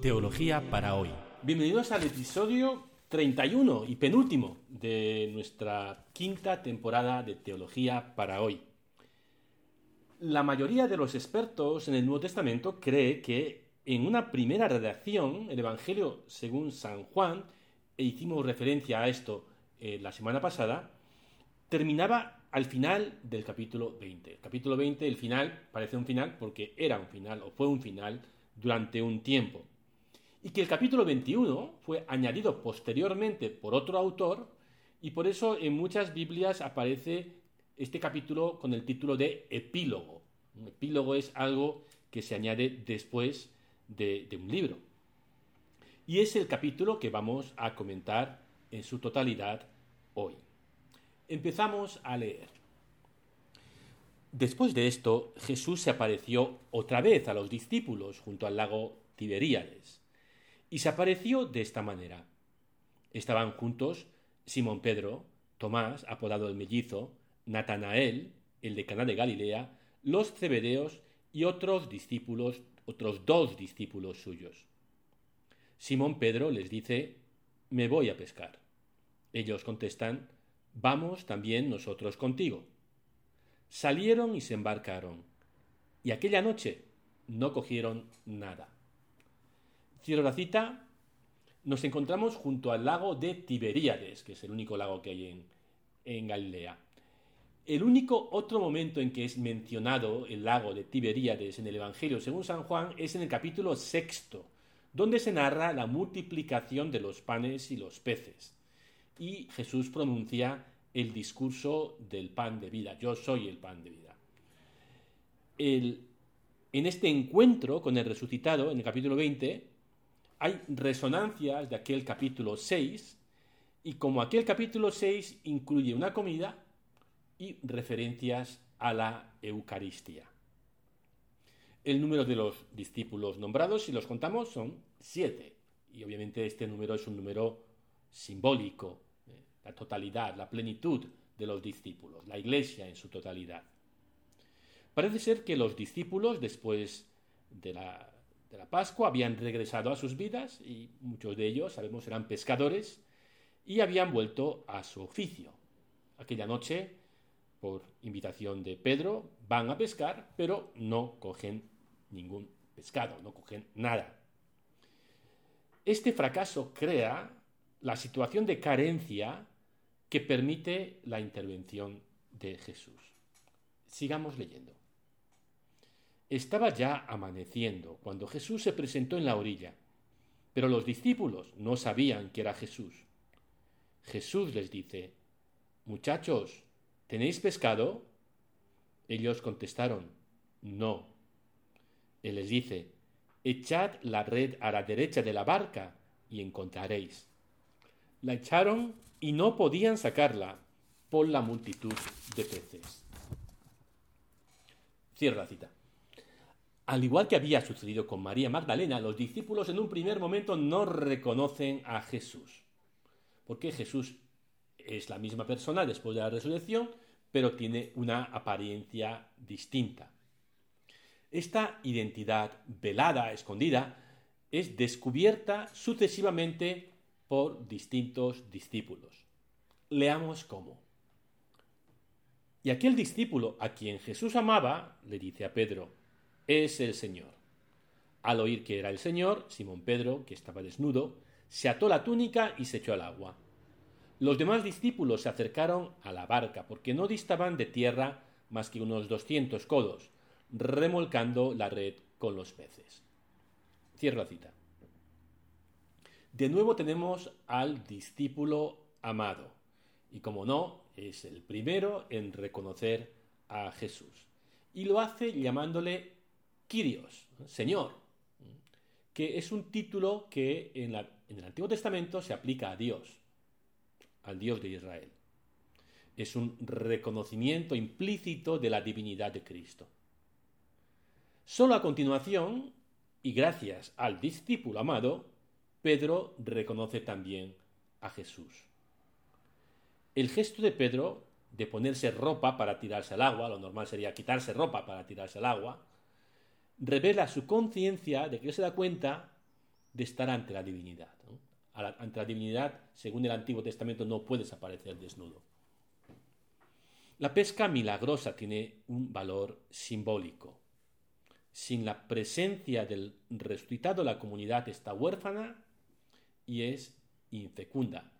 Teología para hoy. Bienvenidos al episodio 31 y penúltimo de nuestra quinta temporada de Teología para hoy. La mayoría de los expertos en el Nuevo Testamento cree que en una primera redacción, el Evangelio según San Juan, e hicimos referencia a esto eh, la semana pasada, terminaba al final del capítulo 20. El capítulo 20, el final, parece un final porque era un final o fue un final durante un tiempo. Y que el capítulo 21 fue añadido posteriormente por otro autor y por eso en muchas Biblias aparece este capítulo con el título de epílogo. Un epílogo es algo que se añade después de, de un libro. Y es el capítulo que vamos a comentar en su totalidad hoy. Empezamos a leer. Después de esto, Jesús se apareció otra vez a los discípulos junto al lago Tiberíades. Y se apareció de esta manera. Estaban juntos Simón Pedro, Tomás, apodado el mellizo, Natanael, el de Caná de Galilea, los cebedeos y otros discípulos, otros dos discípulos suyos. Simón Pedro les dice, me voy a pescar. Ellos contestan, vamos también nosotros contigo. Salieron y se embarcaron, y aquella noche no cogieron nada. Cierro la cita, nos encontramos junto al lago de Tiberíades, que es el único lago que hay en, Galilea. El único otro momento en que es mencionado el lago de Tiberíades en el Evangelio según San Juan es en el capítulo sexto, donde se narra la multiplicación de los panes y los peces. Y Jesús pronuncia el discurso del pan de vida, yo soy el pan de vida. en este encuentro con el resucitado, en el capítulo 20, hay resonancias de aquel capítulo 6, y como aquel capítulo 6 incluye una comida, y referencias a la Eucaristía. El número de los discípulos nombrados, si los contamos, son siete. Y obviamente este número es un número simbólico, ¿eh? la totalidad, la plenitud de los discípulos, la iglesia en su totalidad. Parece ser que los discípulos, después de la, de la Pascua, habían regresado a sus vidas y muchos de ellos, sabemos, eran pescadores y habían vuelto a su oficio. Aquella noche por invitación de Pedro, van a pescar, pero no cogen ningún pescado, no cogen nada. Este fracaso crea la situación de carencia que permite la intervención de Jesús. Sigamos leyendo. Estaba ya amaneciendo cuando Jesús se presentó en la orilla, pero los discípulos no sabían que era Jesús. Jesús les dice, Muchachos, ¿Tenéis pescado? Ellos contestaron, No. Él les dice, Echad la red a la derecha de la barca y encontraréis. La echaron y no podían sacarla por la multitud de peces. Cierra la cita. Al igual que había sucedido con María Magdalena, los discípulos en un primer momento no reconocen a Jesús. Porque Jesús es la misma persona después de la resurrección, pero tiene una apariencia distinta. Esta identidad velada, escondida, es descubierta sucesivamente por distintos discípulos. Leamos cómo. Y aquel discípulo a quien Jesús amaba le dice a Pedro, es el Señor. Al oír que era el Señor, Simón Pedro, que estaba desnudo, se ató la túnica y se echó al agua. Los demás discípulos se acercaron a la barca porque no distaban de tierra más que unos doscientos codos, remolcando la red con los peces. Cierro la cita. De nuevo tenemos al discípulo amado, y como no, es el primero en reconocer a Jesús. Y lo hace llamándole Kyrios, Señor, que es un título que en, en el Antiguo Testamento se aplica a Dios al Dios de Israel. Es un reconocimiento implícito de la divinidad de Cristo. Solo a continuación, y gracias al discípulo amado, Pedro reconoce también a Jesús. El gesto de Pedro de ponerse ropa para tirarse al agua, lo normal sería quitarse ropa para tirarse al agua, revela su conciencia de que se da cuenta de estar ante la divinidad. Ante la divinidad, según el Antiguo Testamento, no puedes aparecer desnudo. La pesca milagrosa tiene un valor simbólico. Sin la presencia del resucitado, la comunidad está huérfana y es infecunda.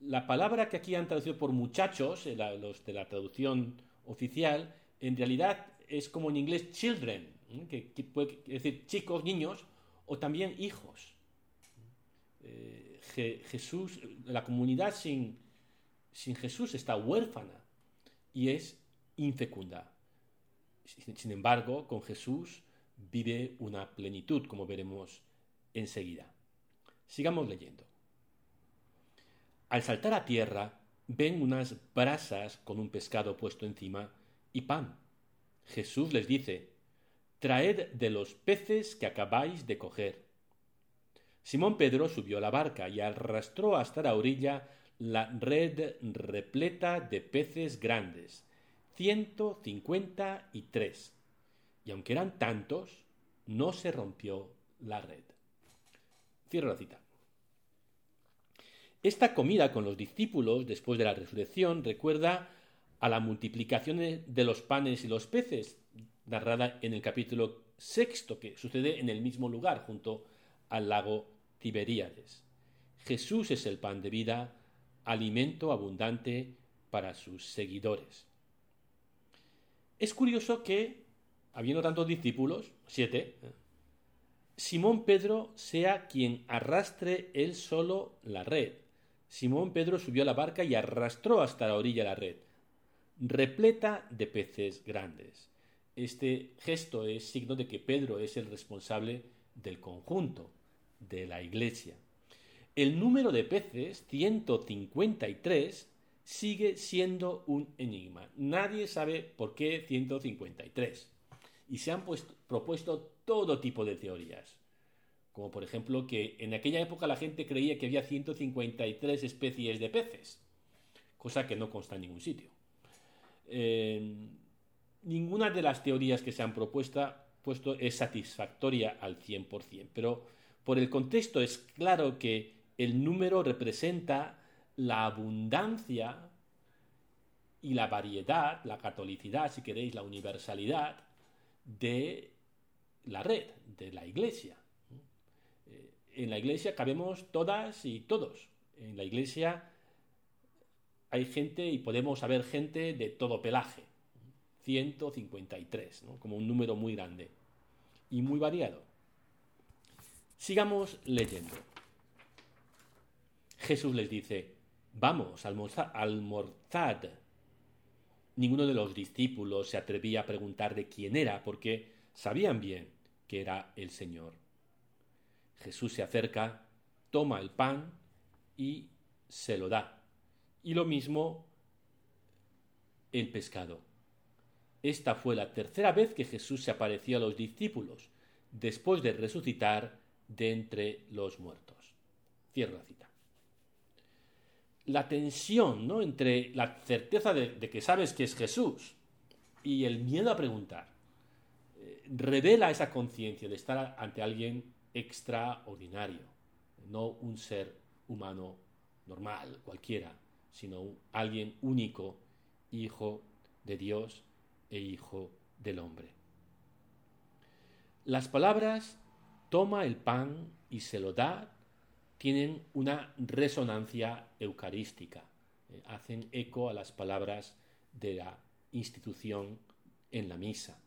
La palabra que aquí han traducido por muchachos, eh, los de la traducción oficial, en realidad es como en inglés children, que, puede decir chicos, niños, o también hijos. Eh, Jesús, la comunidad sin, sin Jesús está huérfana y es infecunda. Sin embargo, con Jesús vive una plenitud, como veremos enseguida. Sigamos leyendo. Al saltar a tierra, ven unas brasas con un pescado puesto encima y pan. Jesús les dice, Traed de los peces que acabáis de coger. Simón Pedro subió a la barca y arrastró hasta la orilla la red repleta de peces grandes, ciento cincuenta y tres. Y aunque eran tantos, no se rompió la red. Cierro la cita. Esta comida con los discípulos después de la resurrección recuerda a la multiplicación de los panes y los peces, narrada en el capítulo sexto, que sucede en el mismo lugar, junto al lago Tiberíades. Jesús es el pan de vida, alimento abundante para sus seguidores. Es curioso que, habiendo tantos discípulos, siete, Simón Pedro sea quien arrastre él solo la red. Simón Pedro subió a la barca y arrastró hasta la orilla la red, repleta de peces grandes. Este gesto es signo de que Pedro es el responsable del conjunto, de la iglesia. El número de peces, 153, sigue siendo un enigma. Nadie sabe por qué 153. Y se han propuesto todo tipo de teorías como por ejemplo que en aquella época la gente creía que había 153 especies de peces, cosa que no consta en ningún sitio. Eh, ninguna de las teorías que se han propuesto, puesto es satisfactoria al 100%, pero por el contexto es claro que el número representa la abundancia y la variedad, la catolicidad, si queréis, la universalidad de la red, de la iglesia en la iglesia cabemos todas y todos. En la iglesia hay gente y podemos haber gente de todo pelaje. 153, como un número muy grande y muy variado. Sigamos leyendo. Jesús les dice, vamos, almorzad. Ninguno de los discípulos se atrevía a preguntar de quién era, porque sabían bien que era el Señor. Jesús se acerca, toma el pan y se lo da. Y lo mismo el pescado. Esta fue la tercera vez que Jesús se apareció a los discípulos, después de resucitar de entre los muertos. Cierro la cita. La tensión ¿no? entre la certeza de, que sabes que es Jesús y el miedo a preguntar eh, revela esa conciencia de estar ante alguien extraordinario, no un ser humano normal, cualquiera, sino alguien único, hijo de Dios e hijo del hombre. Las palabras toma el pan y se lo da tienen una resonancia eucarística, eh, hacen eco a las palabras de la institución en la misa.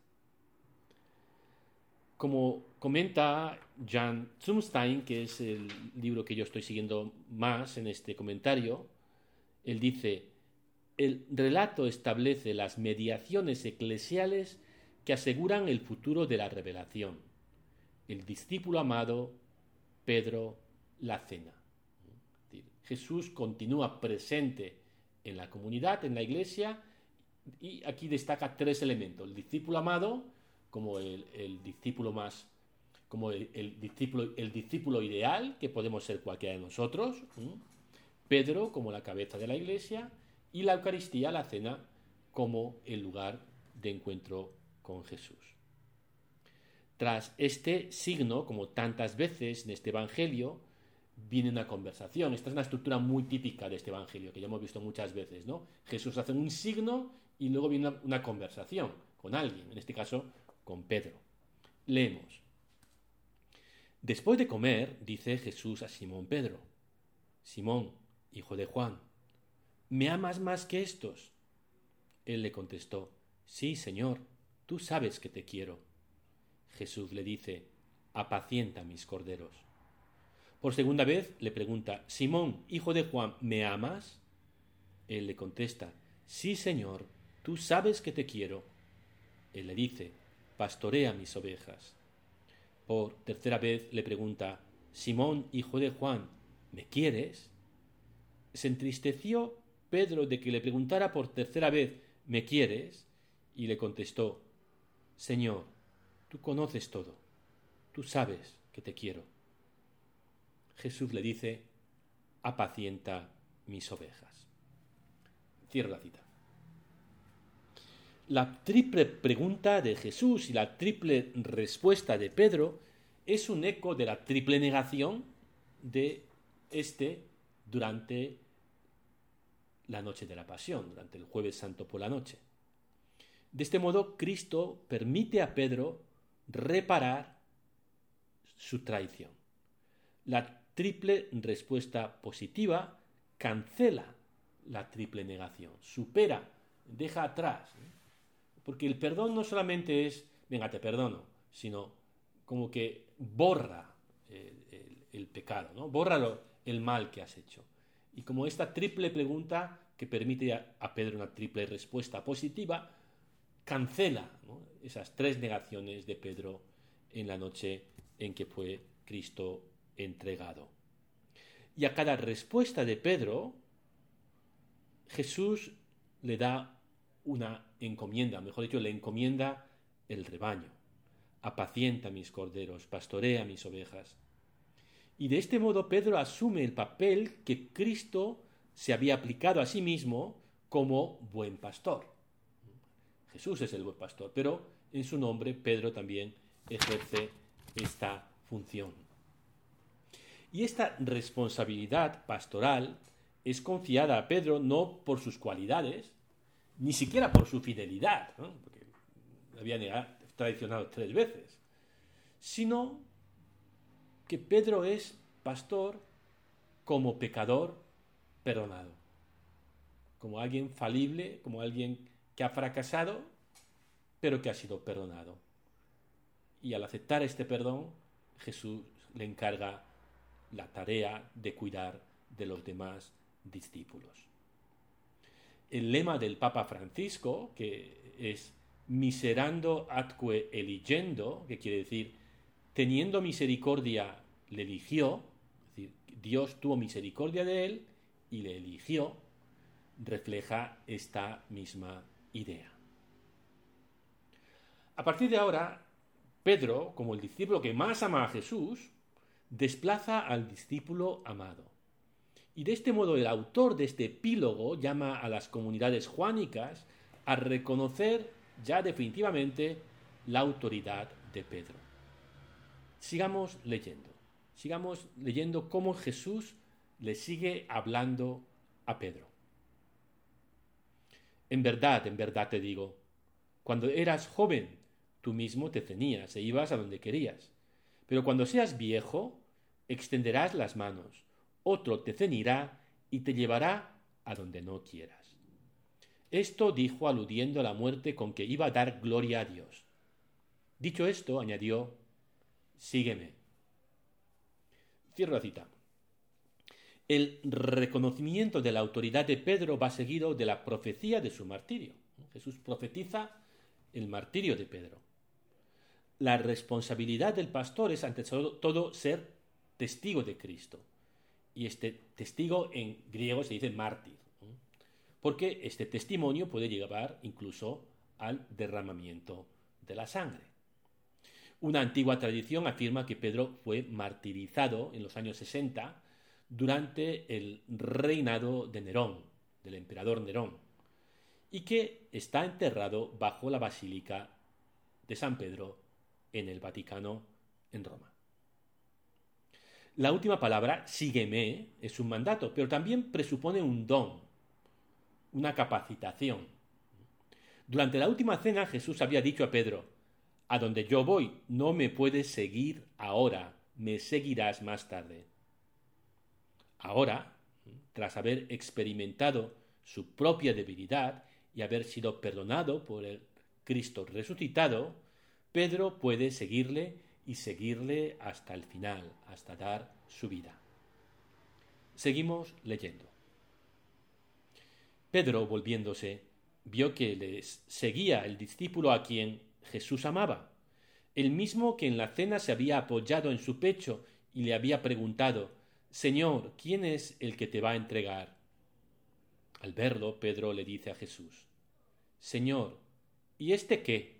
Como comenta Jan Zumstein, que es el libro que yo estoy siguiendo más en este comentario, él dice, el relato establece las mediaciones eclesiales que aseguran el futuro de la revelación. El discípulo amado, Pedro, la cena. Jesús continúa presente en la comunidad, en la iglesia, y aquí destaca tres elementos. El discípulo amado, como el, discípulo más, como el, discípulo, el discípulo ideal, que podemos ser cualquiera de nosotros, Pedro como la cabeza de la iglesia, y la Eucaristía, la cena, como el lugar de encuentro con Jesús. Tras este signo, como tantas veces en este Evangelio, viene una conversación. Esta es una estructura muy típica de este Evangelio, que ya hemos visto muchas veces, ¿no? Jesús hace un signo y luego viene una, una conversación con alguien, en este caso con Pedro. Leemos. Después de comer, dice Jesús a Simón Pedro, Simón, hijo de Juan, ¿me amas más que estos? Él le contestó, Sí, Señor, tú sabes que te quiero. Jesús le dice, apacienta mis corderos. Por segunda vez le pregunta, Simón, hijo de Juan, ¿me amas? Él le contesta, Sí, Señor, tú sabes que te quiero. Él le dice, pastorea mis ovejas. Por tercera vez le pregunta, Simón, hijo de Juan, ¿me quieres? Se entristeció Pedro de que le preguntara por tercera vez, ¿me quieres? Y le contestó, Señor, tú conoces todo, tú sabes que te quiero. Jesús le dice, apacienta mis ovejas. Cierro la cita. La triple pregunta de Jesús y la triple respuesta de Pedro es un eco de la triple negación de este durante la noche de la pasión, durante el jueves santo por la noche. De este modo, Cristo permite a Pedro reparar su traición. La triple respuesta positiva cancela la triple negación, supera, deja atrás. Porque el perdón no solamente es, venga, te perdono, sino como que borra el, pecado, ¿no? borra el mal que has hecho. Y como esta triple pregunta que permite a Pedro una triple respuesta positiva, cancela esas tres negaciones de Pedro en la noche en que fue Cristo entregado. Y a cada respuesta de Pedro, Jesús le da una encomienda, mejor dicho, le encomienda el rebaño. Apacienta mis corderos, pastorea mis ovejas. Y de este modo Pedro asume el papel que Cristo se había aplicado a sí mismo como buen pastor. Jesús es el buen pastor, pero en su nombre Pedro también ejerce esta función. Y esta responsabilidad pastoral es confiada a Pedro no por sus cualidades, ni siquiera por su fidelidad, porque había traicionado tres veces, sino que Pedro es pastor como pecador perdonado, como alguien falible, como alguien que ha fracasado, pero que ha sido perdonado. Y al aceptar este perdón, Jesús le encarga la tarea de cuidar de los demás discípulos. El lema del Papa Francisco, que es miserando atque eligendo, que quiere decir teniendo misericordia le eligió, es decir, Dios tuvo misericordia de él y le eligió, refleja esta misma idea. A partir de ahora, Pedro, como el discípulo que más ama a Jesús, desplaza al discípulo amado. Y de este modo el autor de este epílogo llama a las comunidades juánicas a reconocer ya definitivamente la autoridad de Pedro. Sigamos leyendo, sigamos leyendo cómo Jesús le sigue hablando a Pedro. En verdad, en verdad te digo, cuando eras joven, tú mismo te ceñías e ibas a donde querías. Pero cuando seas viejo, extenderás las manos, otro te ceñirá y te llevará a donde no quieras. Esto dijo aludiendo a la muerte con que iba a dar gloria a Dios. Dicho esto, añadió, sígueme. Cierro la cita. El reconocimiento de la autoridad de Pedro va seguido de la profecía de su martirio. Jesús profetiza el martirio de Pedro. La responsabilidad del pastor es ante todo ser testigo de Cristo. Y este testigo en griego se dice mártir, porque este testimonio puede llevar incluso al derramamiento de la sangre. Una antigua tradición afirma que Pedro fue martirizado en los años 60 durante el reinado de Nerón, del emperador Nerón, y que está enterrado bajo la basílica de San Pedro en el Vaticano en Roma. La última palabra, sígueme, es un mandato, pero también presupone un don, una capacitación. Durante la última cena Jesús había dicho a Pedro, a donde yo voy no me puedes seguir ahora, me seguirás más tarde. Ahora, tras haber experimentado su propia debilidad y haber sido perdonado por el Cristo resucitado, Pedro puede seguirle y seguirle hasta el final, hasta dar su vida. Seguimos leyendo. Pedro, volviéndose, vio que les seguía el discípulo a quien Jesús amaba, el mismo que en la cena se había apoyado en su pecho y le había preguntado Señor, ¿quién es el que te va a entregar? Al verlo, Pedro le dice a Jesús Señor, ¿y este qué?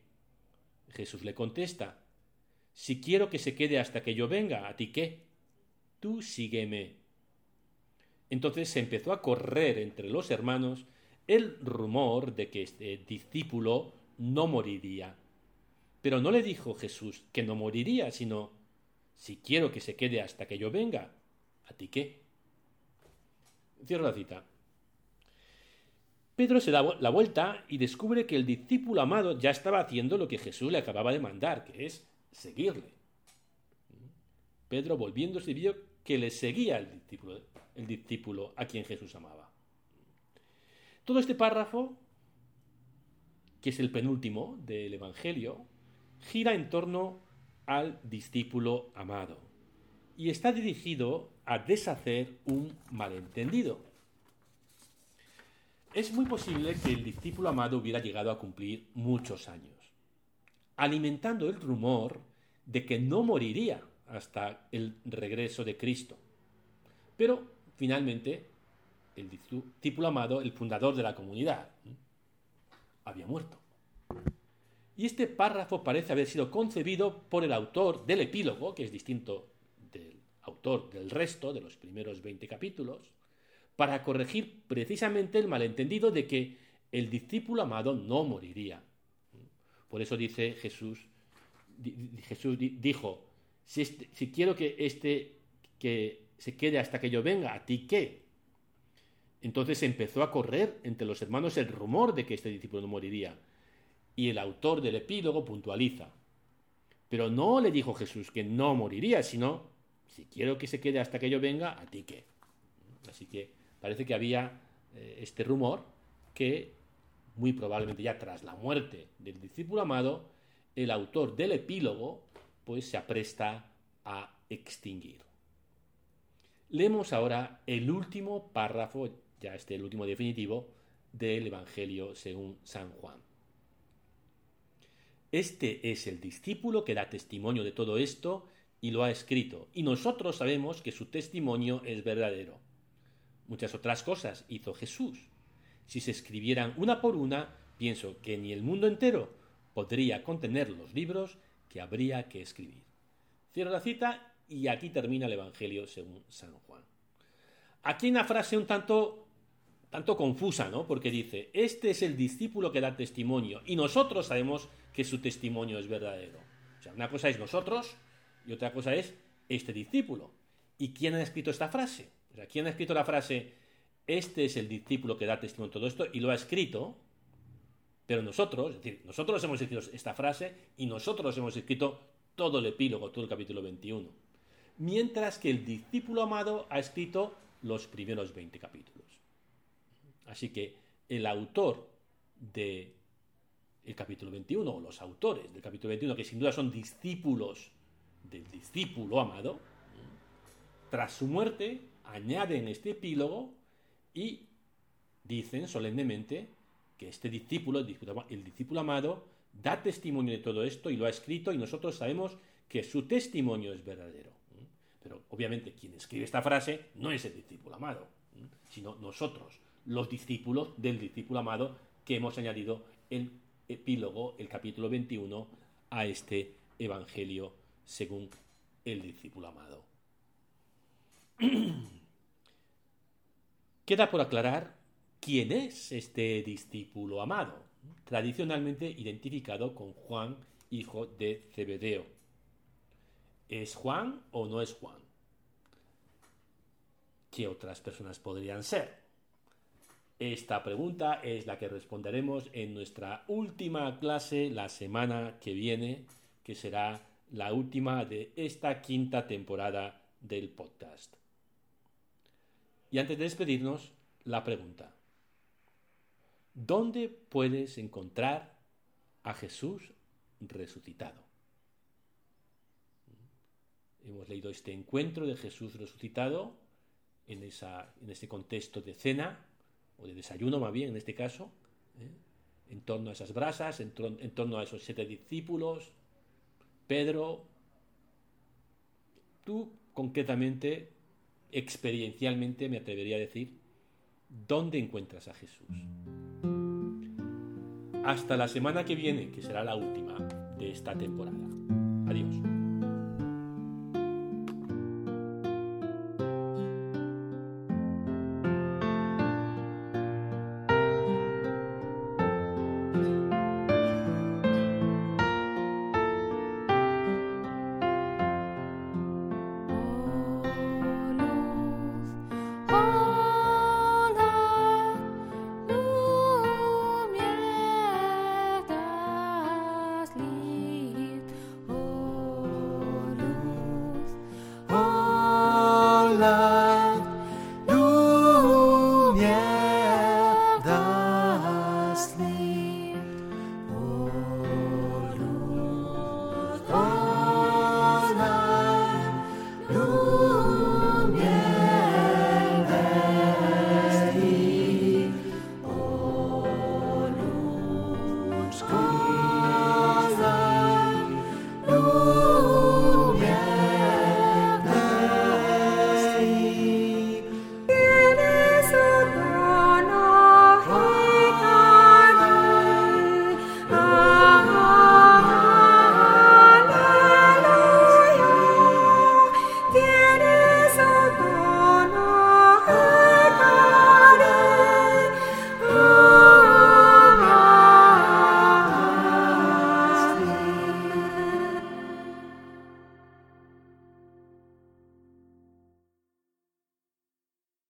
Jesús le contesta Si quiero que se quede hasta que yo venga, ¿a ti qué? Tú sígueme. Entonces se empezó a correr entre los hermanos el rumor de que este discípulo no moriría. Pero no le dijo Jesús que no moriría, sino si quiero que se quede hasta que yo venga, ¿a ti qué? Cierro la cita. Pedro se da la vuelta y descubre que el discípulo amado ya estaba haciendo lo que Jesús le acababa de mandar, que es seguirle. Pedro volviéndose vio que le seguía el discípulo, el discípulo a quien Jesús amaba. Todo este párrafo, que es el penúltimo del Evangelio, gira en torno al discípulo amado y está dirigido a deshacer un malentendido. Es muy posible que el discípulo amado hubiera llegado a cumplir muchos años, alimentando el rumor de que no moriría hasta el regreso de Cristo. Pero finalmente el discípulo amado, el fundador de la comunidad, había muerto. Y este párrafo parece haber sido concebido por el autor del epílogo, que es distinto del autor del resto, de los primeros 20 capítulos, para corregir precisamente el malentendido de que el discípulo amado no moriría. Por eso dice Jesús, Jesús dijo, si, este, si quiero que este que se quede hasta que yo venga, ¿a ti qué? Entonces empezó a correr entre los hermanos el rumor de que este discípulo no moriría y el autor del epílogo puntualiza. Pero no le dijo Jesús que no moriría, sino, si quiero que se quede hasta que yo venga, a ti qué. Así que parece que había eh, este rumor que muy probablemente ya tras la muerte del discípulo amado, el autor del epílogo pues se apresta a extinguir. Leemos ahora el último párrafo, ya este el último definitivo, del Evangelio según San Juan. Este es el discípulo que da testimonio de todo esto y lo ha escrito, y nosotros sabemos que su testimonio es verdadero. Muchas otras cosas hizo Jesús. Si se escribieran una por una, pienso que ni el mundo entero podría contener los libros que habría que escribir. Cierro la cita y aquí termina el Evangelio según San Juan. Aquí una frase un tanto tanto confusa, ¿no? Porque dice, este es el discípulo que da testimonio y nosotros sabemos que su testimonio es verdadero. O sea, una cosa es nosotros y otra cosa es este discípulo. ¿Y quién ha escrito esta frase? O sea, ¿quién ha escrito la frase, este es el discípulo que da testimonio todo esto y lo ha escrito? Pero nosotros, es decir, nosotros hemos escrito esta frase y nosotros hemos escrito todo el epílogo, todo el capítulo 21. Mientras que el discípulo amado ha escrito los primeros 20 capítulos. Así que el autor del capítulo 21, o los autores del capítulo 21, que sin duda son discípulos del discípulo amado, tras su muerte añaden este epílogo y dicen solemnemente que este discípulo, el discípulo amado, da testimonio de todo esto y lo ha escrito y nosotros sabemos que su testimonio es verdadero. Pero obviamente quien escribe esta frase no es el discípulo amado, sino nosotros, los discípulos del discípulo amado que hemos añadido el epílogo, el capítulo 21, a este Evangelio según el discípulo amado. Queda por aclarar quién es este discípulo amado, tradicionalmente identificado con Juan hijo de Zebedeo. ¿Es Juan o no es Juan? ¿Qué otras personas podrían ser? Esta pregunta es la que responderemos en nuestra última clase la semana que viene, que será la última de esta quinta temporada del podcast. Y antes de despedirnos, la pregunta. ¿Dónde puedes encontrar a Jesús resucitado? Hemos leído este encuentro de Jesús resucitado en, esa, en ese contexto de cena, o de desayuno más bien en este caso, ¿eh? en torno a esas brasas, en, en torno a esos siete discípulos, Pedro, tú concretamente, experiencialmente me atrevería a decir, ¿dónde encuentras a Jesús? Hasta la semana que viene, que será la última de esta temporada. Adiós.